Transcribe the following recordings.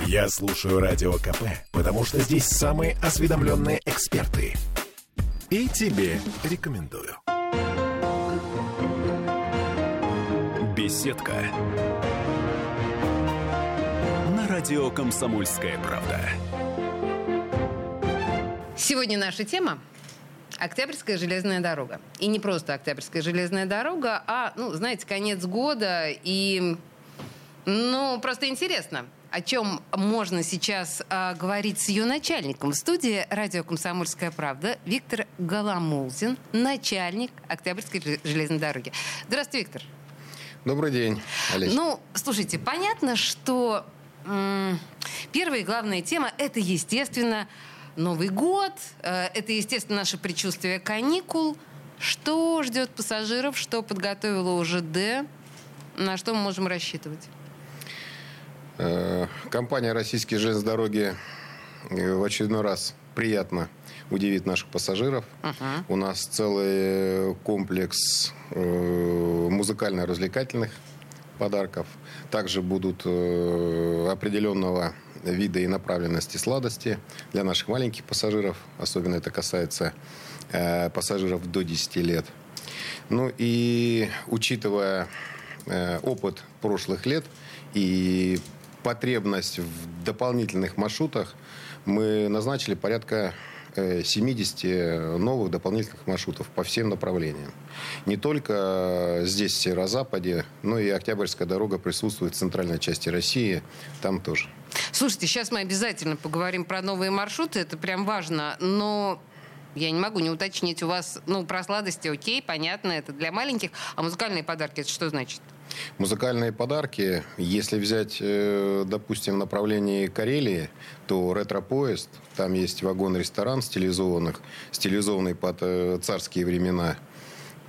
Я слушаю Радио КП, потому что здесь самые осведомленные эксперты. И тебе рекомендую. Беседка. На радио «Комсомольская правда». Сегодня наша тема Октябрьская железная дорога. И не просто Октябрьская железная дорога, а, ну, знаете, конец года и, ну, просто интересно, о чем можно сейчас а, говорить с ее начальником. В студии радио «Комсомольская правда» Виктор Голомолзин, начальник Октябрьской железной дороги. Здравствуйте, Виктор. Добрый день, Олеся. Ну, слушайте, понятно, что м- первая и главная тема – это, естественно, Новый год, э, это, естественно, наше предчувствие каникул. Что ждет пассажиров, что подготовила УЖД, на что мы можем рассчитывать? Э, компания «Российские железные дороги» э, в очередной раз приятно удивит наших пассажиров. Uh-huh. У нас целый комплекс музыкально-развлекательных подарков. Также будут определенного вида и направленности сладости для наших маленьких пассажиров. Особенно это касается э, пассажиров до 10 лет. Ну и учитывая э, опыт прошлых лет и потребность в дополнительных маршрутах, мы назначили порядка 70 э, новых дополнительных маршрутов по всем направлениям. Не только здесь, в северо-западе, но и Октябрьская дорога присутствует в центральной части России, там тоже. Слушайте, сейчас мы обязательно поговорим про новые маршруты, это прям важно, но я не могу не уточнить у вас, ну, про сладости, окей, понятно, это для маленьких, а музыкальные подарки, это что значит? Музыкальные подарки, если взять, э, допустим, в направлении Карелии, то ретро-поезд, там есть вагон-ресторан стилизованных, стилизованный под э, царские времена.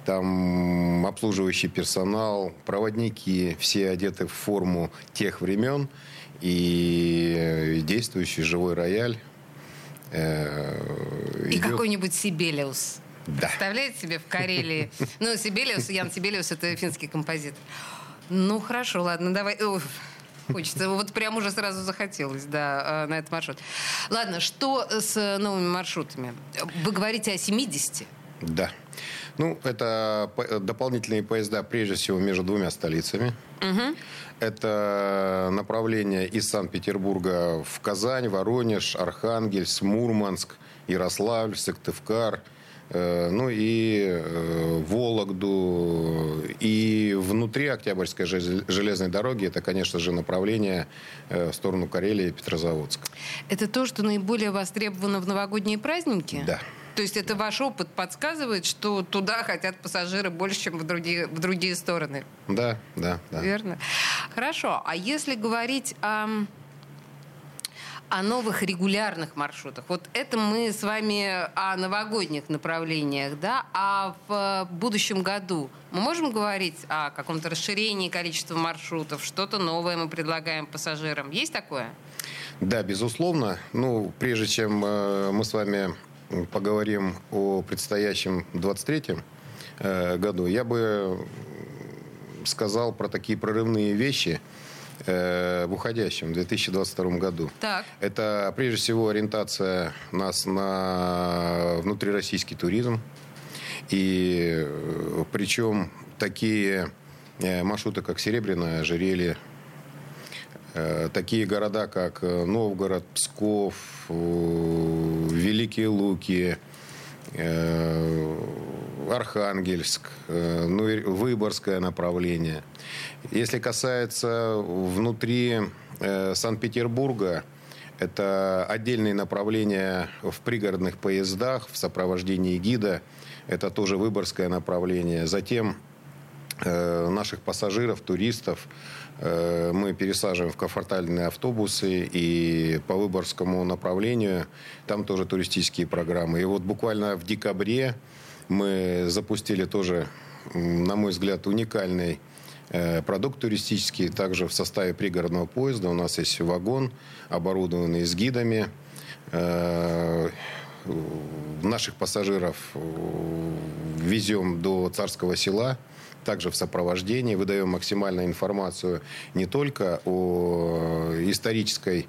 Там обслуживающий персонал, проводники, все одеты в форму тех времен и действующий живой рояль. Э, и идет... какой-нибудь Сибелиус. Да. Представляете себе в Карелии? Ну, Сибелиус, Ян Сибелиус – это финский композитор. Ну, хорошо, ладно, давай. Хочется. Вот прям уже сразу захотелось, да, э, на этот маршрут. Ладно, что с новыми маршрутами? Вы говорите о 70? Да. Ну, это дополнительные поезда, прежде всего, между двумя столицами. Угу. Это направление из Санкт-Петербурга в Казань, Воронеж, Архангельск, Мурманск, Ярославль, Сыктывкар – Э, ну и э, Вологду. Внутри Октябрьской железной дороги это, конечно же, направление э, в сторону Карелии и Петрозаводска. Это то, что наиболее востребовано в новогодние праздники? Да. То есть это ваш опыт подсказывает, что туда хотят пассажиры больше, чем в другие, в другие стороны? Да, да, да. Верно. Хорошо. А если говорить о о новых регулярных маршрутах. Вот это мы с вами о новогодних направлениях, да, а в будущем году мы можем говорить о каком-то расширении количества маршрутов, что-то новое мы предлагаем пассажирам. Есть такое? Да, безусловно. Ну, прежде чем э, мы с вами поговорим о предстоящем 23-м э, году, я бы сказал про такие прорывные вещи – э, в уходящем 2022 году. Так. Это прежде всего ориентация нас на внутрироссийский туризм. И э, причем такие э, маршруты, как Серебряное ожерелье, э, такие города, как Новгород, Псков, Великие Луки, Архангельск, ну и Выборгское направление – если касается внутри э, Санкт-Петербурга, это отдельные направления в пригородных поездах в сопровождении гида. Это тоже выборгское направление. Затем э, наших пассажиров, туристов э, мы пересаживаем в комфортабельные автобусы и по выборгскому направлению там тоже туристические программы. И вот буквально в декабре мы запустили тоже, на мой взгляд, уникальный Э, продукт туристический. Также в составе пригородного поезда у нас есть вагон, оборудованный с гидами. Э, наших пассажиров э, везем до Царского села, также в сопровождении, выдаем максимальную информацию не только о исторической,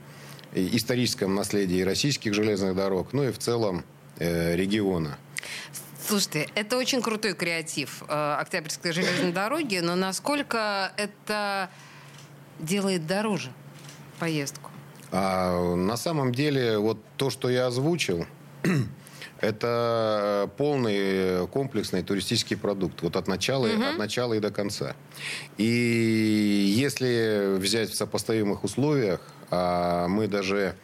историческом наследии российских железных дорог, ну и в целом региона. Слушайте, это очень крутой креатив э, Октябрьской железной дороги, но насколько это делает дороже поездку? А, на самом деле, вот то, что я озвучил, это полный комплексный туристический продукт, вот от начала, угу. от начала и до конца. И если взять в сопоставимых условиях, а мы даже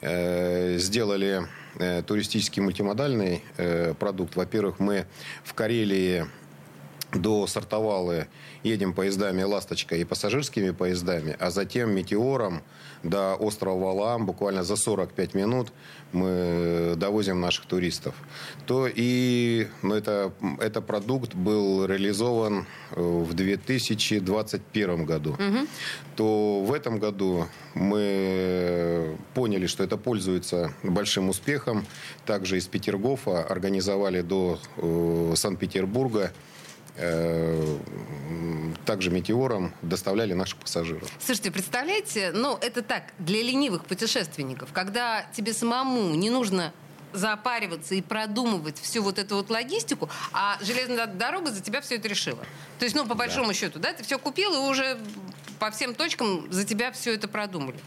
э, сделали э, туристический мультимодальный э, продукт. Во-первых, мы в Карелии до Сартовалы едем поездами «Ласточка» и пассажирскими поездами, а затем «Метеором» до острова Валаам буквально за 45 минут мы довозим наших туристов. То и ну, это, это продукт был реализован э, в 2021 году. Угу. То в этом году мы поняли, что это пользуется большим успехом. Также из Петергофа организовали до э, Санкт-Петербурга Э, также метеором доставляли наших пассажиров. Слушайте, представляете, ну это так, для ленивых путешественников, когда тебе самому не нужно запариваться и продумывать всю вот эту вот логистику, а железная дорога за тебя все это решила. То есть, ну, по большому да. счету, да, ты все купил и уже по всем точкам за тебя все это продумали.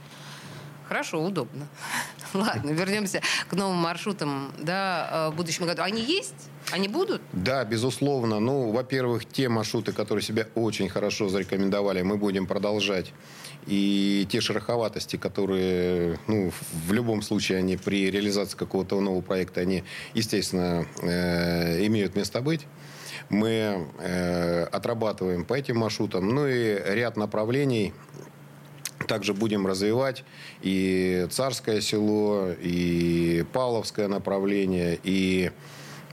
Хорошо, удобно. Ладно, вернемся к новым маршрутам да, э, в будущем году. Они есть? Они будут? Да, безусловно. Ну, во-первых, те маршруты, которые себя очень хорошо зарекомендовали, мы будем продолжать. И те шероховатости, которые, ну, в любом случае, они при реализации какого-то нового проекта, они, естественно, э, имеют место быть. Мы э, отрабатываем по этим маршрутам. Ну и ряд направлений также будем развивать и Царское село, и Павловское направление, и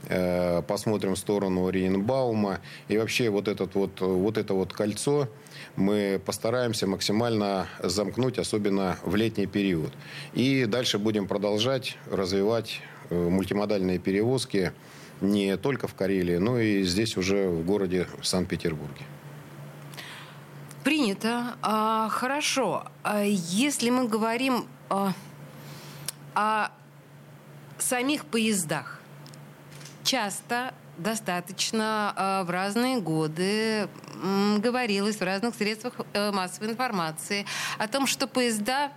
э, посмотрим в сторону Рейнбаума. И вообще вот, этот вот, вот это вот кольцо мы постараемся максимально замкнуть, особенно в летний период. И дальше будем продолжать развивать э, мультимодальные перевозки не только в Карелии, но и здесь уже в городе Санкт-Петербурге. Принято. А, хорошо. А если мы говорим а, о самих поездах, часто достаточно а, в разные годы говорилось в разных средствах а, массовой информации о том, что поезда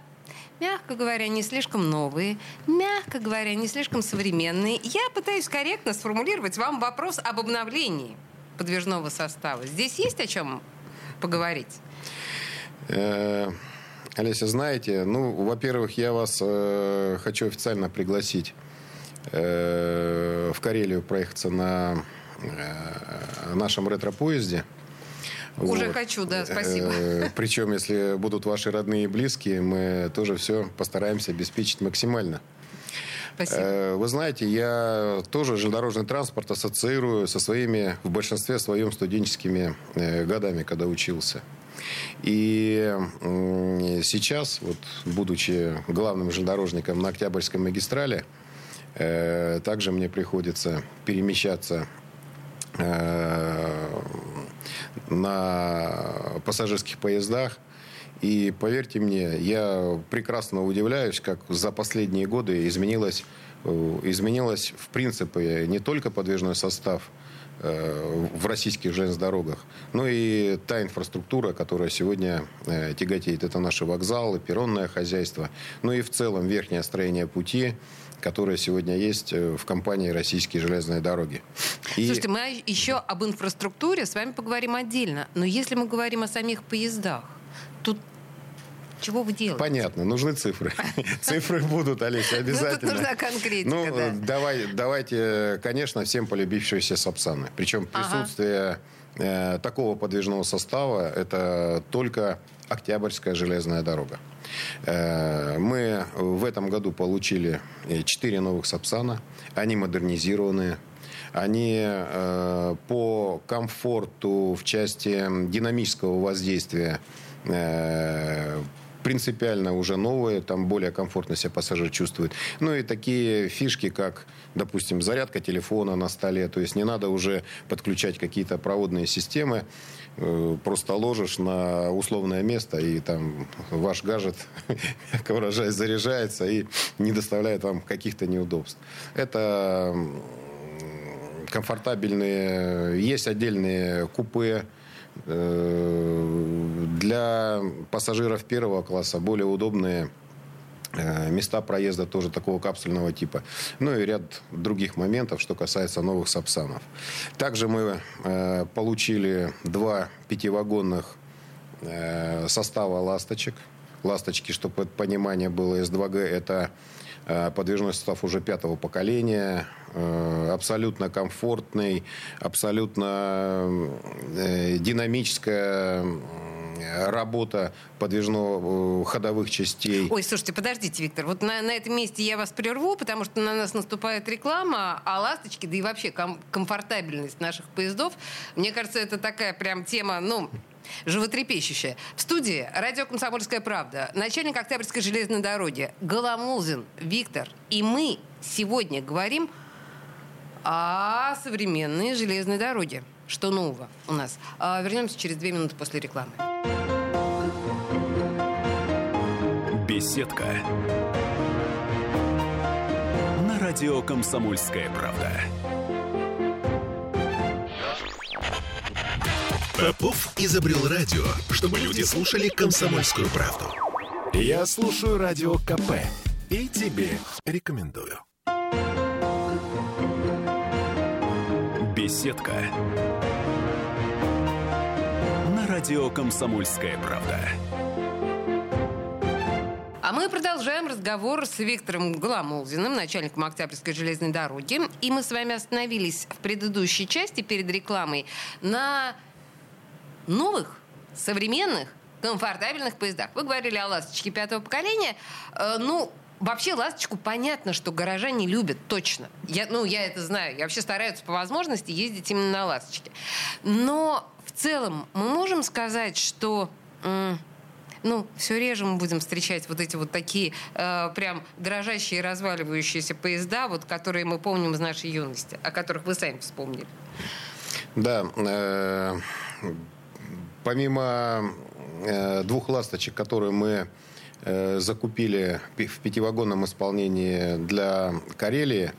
мягко говоря, не слишком новые, мягко говоря, не слишком современные. Я пытаюсь корректно сформулировать вам вопрос об обновлении подвижного состава. Здесь есть о чем поговорить? Э, Олеся, знаете, ну, во-первых, я вас э, хочу официально пригласить э, в Карелию проехаться на э, нашем ретро-поезде. Уже вот. хочу, да, спасибо. Причем, если будут ваши родные и близкие, мы тоже все постараемся обеспечить максимально. Спасибо. Э, вы знаете, я тоже железнодорожный транспорт ассоциирую со своими, в большинстве своем, студенческими э, годами, когда учился. И сейчас, вот, будучи главным железнодорожником на Октябрьской магистрали, э, также мне приходится перемещаться на пассажирских поездах и поверьте мне, я прекрасно удивляюсь, как за последние годы изменилось, э, изменилось в принципе не только подвижной состав э, в российских железных дорогах, но и та инфраструктура, которая сегодня э, тяготеет. Это наши вокзалы, перронное хозяйство, ну и в целом верхнее строение пути, которое сегодня есть в компании «Российские железные дороги». И... Слушайте, мы еще об инфраструктуре с вами поговорим отдельно. Но если мы говорим о самих поездах, чего вы делаете? Понятно, нужны цифры. Цифры будут, Олеся, ну, обязательно. нужна конкретика, Ну, давай, давайте, конечно, всем полюбившиеся Сапсаны. Причем присутствие э, такого подвижного состава – это только Октябрьская железная дорога. Э, мы в этом году получили 4 новых Сапсана. Они модернизированные. Они э, по комфорту в части динамического воздействия принципиально уже новые, там более комфортно себя пассажир чувствует. Ну и такие фишки, как, допустим, зарядка телефона на столе, то есть не надо уже подключать какие-то проводные системы, э, просто ложишь на условное место, и там ваш гаджет, как выражаясь, заряжается и не доставляет вам каких-то неудобств. Это комфортабельные, есть отдельные купе, для пассажиров первого класса более удобные э, места проезда тоже такого капсульного типа. Ну и ряд других моментов, что касается новых Сапсанов. Также мы э, получили два пятивагонных состава «Ласточек». «Ласточки», чтобы понимание было, С2Г – это подвижной состав уже пятого поколения, Э, абсолютно комфортный, абсолютно э, динамическая работа подвижно ходовых частей. Ой, слушайте, подождите, Виктор, вот на, на этом месте я вас прерву, потому что на нас наступает реклама, а ласточки, да и вообще ком- комфортабельность наших поездов, мне кажется, это такая прям тема, ну, животрепещущая. В студии радио «Комсомольская правда» начальник Октябрьской железной дороги Голомузин Виктор. И мы сегодня говорим а современные железные дороги. Что нового у нас? А, вернемся через две минуты после рекламы. Беседка. На радио «Комсомольская правда». Попов изобрел радио, чтобы люди слушали комсомольскую правду. Я слушаю радио КП и тебе рекомендую. Беседка. На радио «Комсомольская правда». А мы продолжаем разговор с Виктором Гламулзиным, начальником Октябрьской железной дороги. И мы с вами остановились в предыдущей части перед рекламой на новых, современных, комфортабельных поездах. Вы говорили о «Ласточке» пятого поколения. Э, ну, Вообще ласточку понятно, что горожане любят, точно. Я, ну, я это знаю. Я вообще стараются по возможности ездить именно на ласточке. Но в целом мы можем сказать, что ну, все реже мы будем встречать вот эти вот такие э, прям дрожащие, разваливающиеся поезда, вот, которые мы помним из нашей юности, о которых вы сами вспомнили. Да. Э, помимо э, двух ласточек, которые мы Э, закупили в пятивагонном исполнении для Карелии,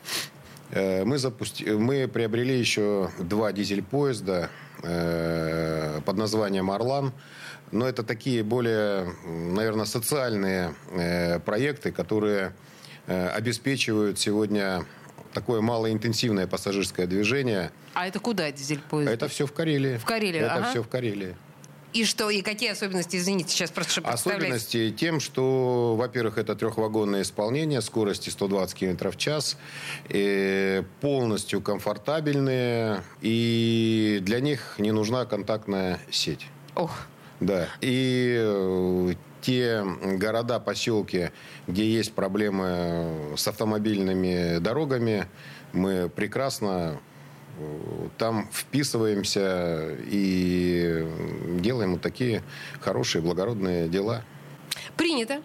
э, мы, запусти... мы приобрели еще два дизель-поезда э, под названием «Орлан». Но это такие более, наверное, социальные проекты, которые обеспечивают сегодня такое малоинтенсивное пассажирское движение. А это куда дизель-поезд? Это все в Карелии. В Карелии, Это ага. все в Карелии. И что, и какие особенности, извините, сейчас просто Особенности тем, что, во-первых, это трехвагонное исполнение, скорости 120 км в час, и полностью комфортабельные, и для них не нужна контактная сеть. Ох. Да. И э, те города, поселки, где есть проблемы с автомобильными дорогами, мы прекрасно там вписываемся и делаем вот такие хорошие, благородные дела. Принято.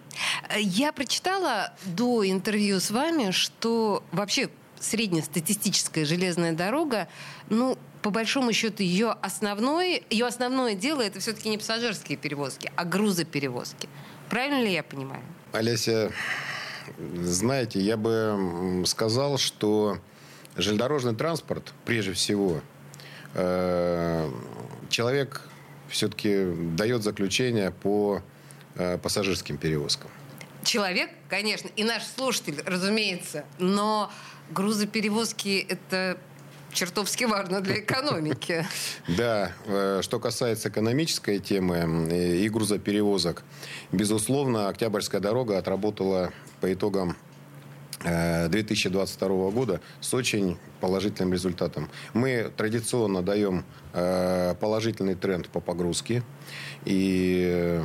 Я прочитала до интервью с вами, что вообще среднестатистическая железная дорога, ну, по большому счету, ее основное, ее основное дело это все-таки не пассажирские перевозки, а грузоперевозки. Правильно ли я понимаю? Олеся, знаете, я бы сказал, что железнодорожный транспорт, прежде всего, э, человек все-таки дает заключение по э, пассажирским перевозкам. Человек, конечно, и наш слушатель, разумеется, но грузоперевозки это чертовски важно для экономики. Да, э, что касается экономической темы и грузоперевозок, безусловно, Октябрьская дорога отработала по итогам 2022 э, года с очень положительным результатом. Мы традиционно даем э, положительный тренд по погрузке. И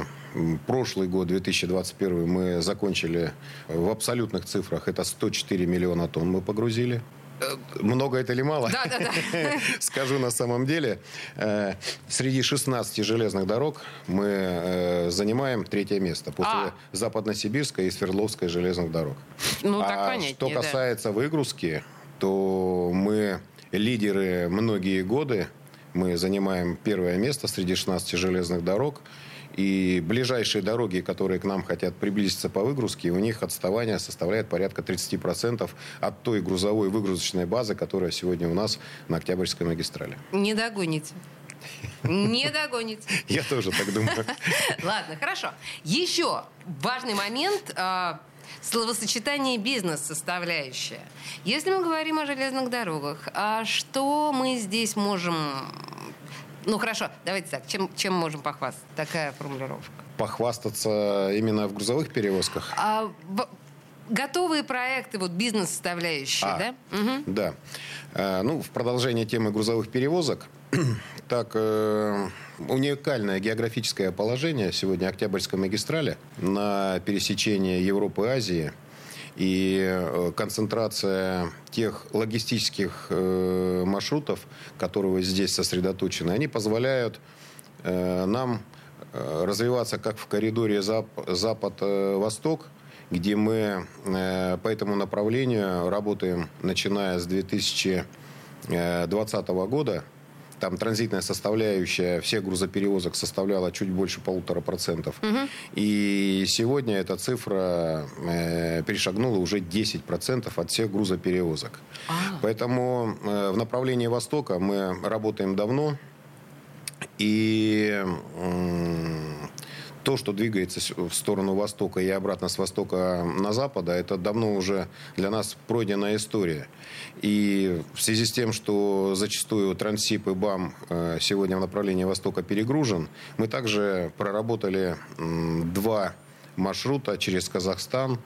прошлый год, 2021, мы закончили в абсолютных цифрах. Это 104 миллиона тонн мы погрузили. Много это или мало? Да, да, да. Скажу на самом деле. Э, среди 16 железных дорог мы э, занимаем третье место после а. Западно-Сибирской и Свердловской железных дорог. Ну, так а понятнее, что касается да. выгрузки, то мы лидеры многие годы. Мы занимаем первое место среди 16 железных дорог. И ближайшие дороги, которые к нам хотят приблизиться по выгрузке, у них отставание составляет порядка 30% от той грузовой выгрузочной базы, которая сегодня у нас на Октябрьской магистрали. Не догоните. Не догоните. Я тоже так думаю. Ладно, хорошо. Еще важный момент а, словосочетание бизнес-составляющая. Если мы говорим о железных дорогах, а что мы здесь можем ну хорошо, давайте так. Чем, чем можем похвастаться? Такая формулировка. Похвастаться именно в грузовых перевозках? А, в, готовые проекты, вот бизнес-составляющие, а, да? Угу. Да. А, ну, в продолжение темы грузовых перевозок, так, э, уникальное географическое положение сегодня Октябрьской магистрали на пересечении Европы и Азии – и э, концентрация тех логистических э, маршрутов, которые здесь сосредоточены, они позволяют э, нам развиваться как в коридоре Запад-Восток, где мы по этому направлению работаем, начиная с 2020 года. Там транзитная составляющая всех грузоперевозок составляла чуть больше полутора процентов. Угу. И сегодня эта цифра э, перешагнула уже 10 процентов от всех грузоперевозок. А. Поэтому э, в направлении Востока мы работаем давно. И э, то, что двигается в сторону Востока и обратно с Востока на Запад, это давно уже для нас пройденная история. И в связи с тем, что зачастую Трансип и БАМ э, сегодня в направлении Востока перегружен, мы также проработали два маршрута через Казахстан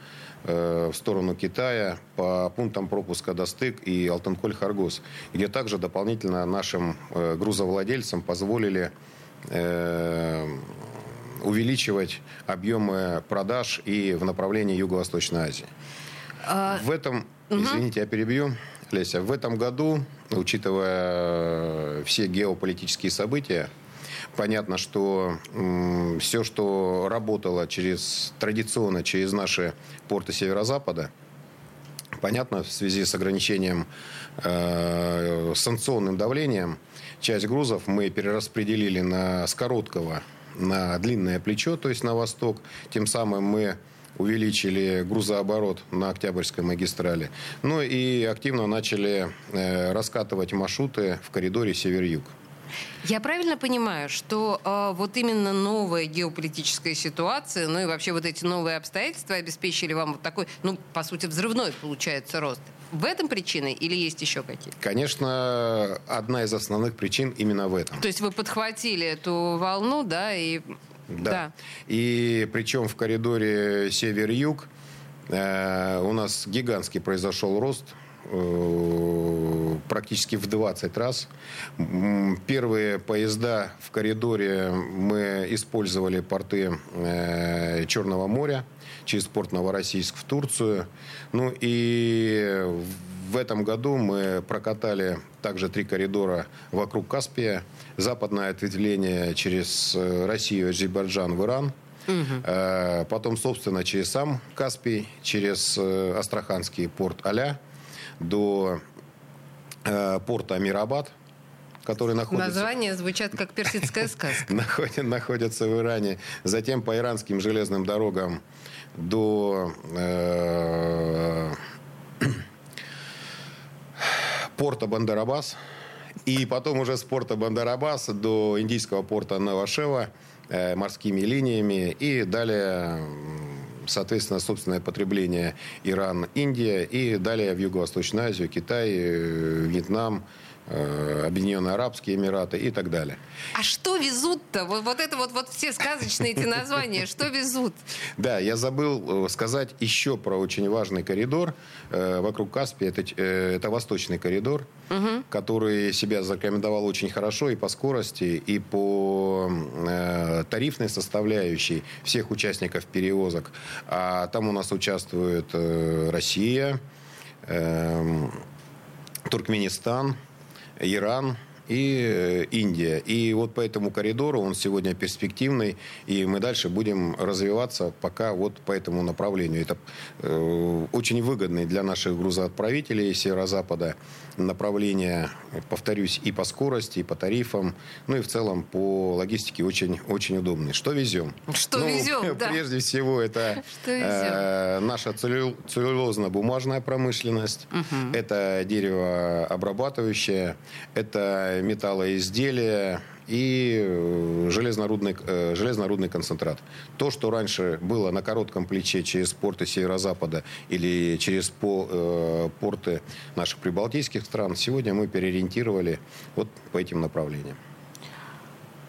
э, в сторону Китая по пунктам пропуска Достык и Алтанколь-Харгос, где также дополнительно нашим э, грузовладельцам позволили увеличивать объемы продаж и в направлении Юго-Восточной Азии. А... В этом, извините, я перебью, Леся, в этом году, учитывая все геополитические события, понятно, что м, все, что работало через традиционно через наши порты Северо-Запада, понятно, в связи с ограничением э, санкционным давлением, часть грузов мы перераспределили на с короткого на длинное плечо, то есть на восток. Тем самым мы увеличили грузооборот на Октябрьской магистрали. Ну и активно начали э, раскатывать маршруты в коридоре север-юг. Я правильно понимаю, что э, вот именно новая геополитическая ситуация, ну и вообще вот эти новые обстоятельства обеспечили вам вот такой, ну, по сути, взрывной, получается, рост? В этом причины или есть еще какие-то? Конечно, одна из основных причин именно в этом. То есть вы подхватили эту волну, да, и... Да. да. И причем в коридоре север-юг э, у нас гигантский произошел рост практически в 20 раз. Первые поезда в коридоре мы использовали порты э, Черного моря через порт Новороссийск в Турцию. Ну и в этом году мы прокатали также три коридора вокруг Каспия. Западное ответвление через э, Россию, Азербайджан в Иран. Угу. Потом, собственно, через сам Каспий, через э, Астраханский порт Аля до порта Мирабад – который находится... Названия звучат как персидская сказка. Находятся в Иране. Затем по иранским железным дорогам до э, порта Бандарабас. И потом уже с порта Бандарабас до индийского порта Навашева э, морскими линиями. И далее, соответственно, собственное потребление Иран, Индия. И далее в Юго-Восточную Азию, Китай, э, Вьетнам, Объединенные Арабские Эмираты и так далее. А что везут-то? Вот, вот это вот, вот все сказочные эти названия, что везут? Да, я забыл э, сказать еще про очень важный коридор э, вокруг Каспия. Это, это восточный коридор, угу. который себя зарекомендовал очень хорошо и по скорости, и по тарифной составляющей всех участников перевозок. А там у нас участвует Россия, эм, Туркменистан, Иран – и э, Индия. И вот по этому коридору он сегодня перспективный, и мы дальше будем развиваться пока вот по этому направлению. Это э, очень выгодный для наших грузоотправителей северо-запада направление, повторюсь, и по скорости, и по тарифам, ну и в целом по логистике очень, очень удобный. Что везем? Что ну, везем, да. Прежде всего, это э, наша целлюлозно-бумажная промышленность, угу. это деревообрабатывающее, это металлоизделия, и э, железнорудный, э, железнорудный концентрат. То, что раньше было на коротком плече через порты Северо-Запада или через по, э, порты наших прибалтийских стран, сегодня мы переориентировали вот по этим направлениям.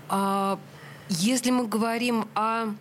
А, если мы говорим о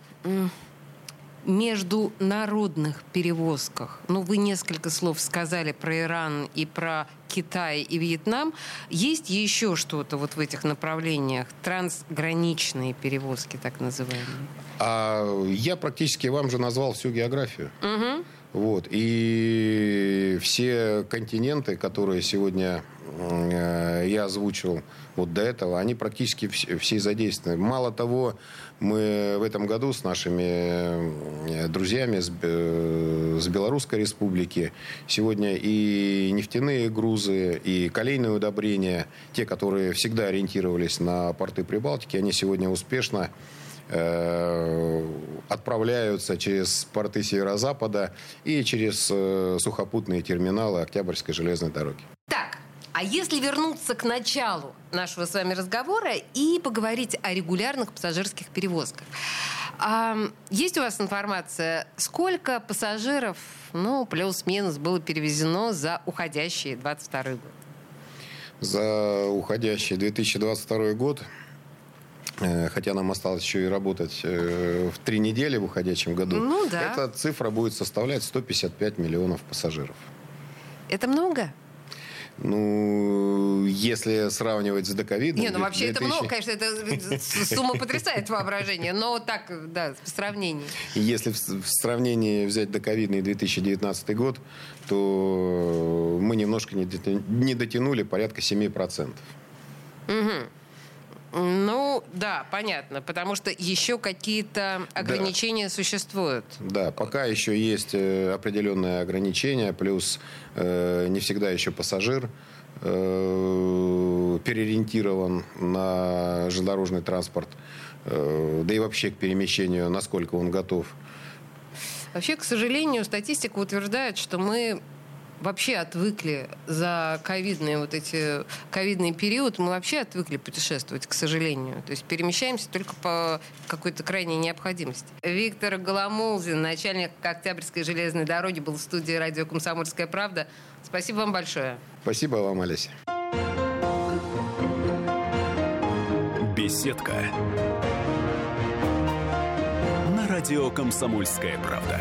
международных перевозках. Ну, вы несколько слов сказали про Иран и про Китай и Вьетнам. Есть еще что-то вот в этих направлениях? Трансграничные перевозки, так называемые? А я практически вам же назвал всю географию. Угу. Вот. И все континенты, которые сегодня э, я озвучил вот до этого, они практически все, все задействованы. Мало того, мы в этом году с нашими э, друзьями с, э, с Белорусской Республики сегодня и нефтяные грузы, и колейные удобрения, те, которые всегда ориентировались на порты Прибалтики, они сегодня успешно отправляются через порты Северо-Запада и через сухопутные терминалы Октябрьской железной дороги. Так, а если вернуться к началу нашего с вами разговора и поговорить о регулярных пассажирских перевозках. А, есть у вас информация, сколько пассажиров, ну, плюс-минус, было перевезено за уходящий 22 год? За уходящий 2022 год э, хотя нам осталось еще и работать э, в три недели в уходящем году, ну, да. эта цифра будет составлять 155 миллионов пассажиров. Это много? Ну, если сравнивать с доковидом... Не, ну вообще 2000... это много, конечно, это сумма потрясает воображение, но так, да, в сравнении. Если в, в сравнении взять доковидный 2019 год, то мы немножко не дотянули порядка 7%. Угу. Ну, да, понятно, потому что еще какие-то ограничения да. существуют. Да, пока еще есть э, определенные ограничения, плюс э, не всегда еще пассажир э, переориентирован на железнодорожный транспорт, э, да и вообще к перемещению, насколько он готов. Вообще, к сожалению, статистика утверждает, что мы вообще отвыкли за ковидные вот эти ковидный период, мы вообще отвыкли путешествовать, к сожалению. То есть перемещаемся только по какой-то крайней необходимости. Виктор Голомолзин, начальник Октябрьской железной дороги, был в студии радио «Комсомольская правда». Спасибо вам большое. Спасибо вам, Олеся. Беседка. На радио «Комсомольская правда».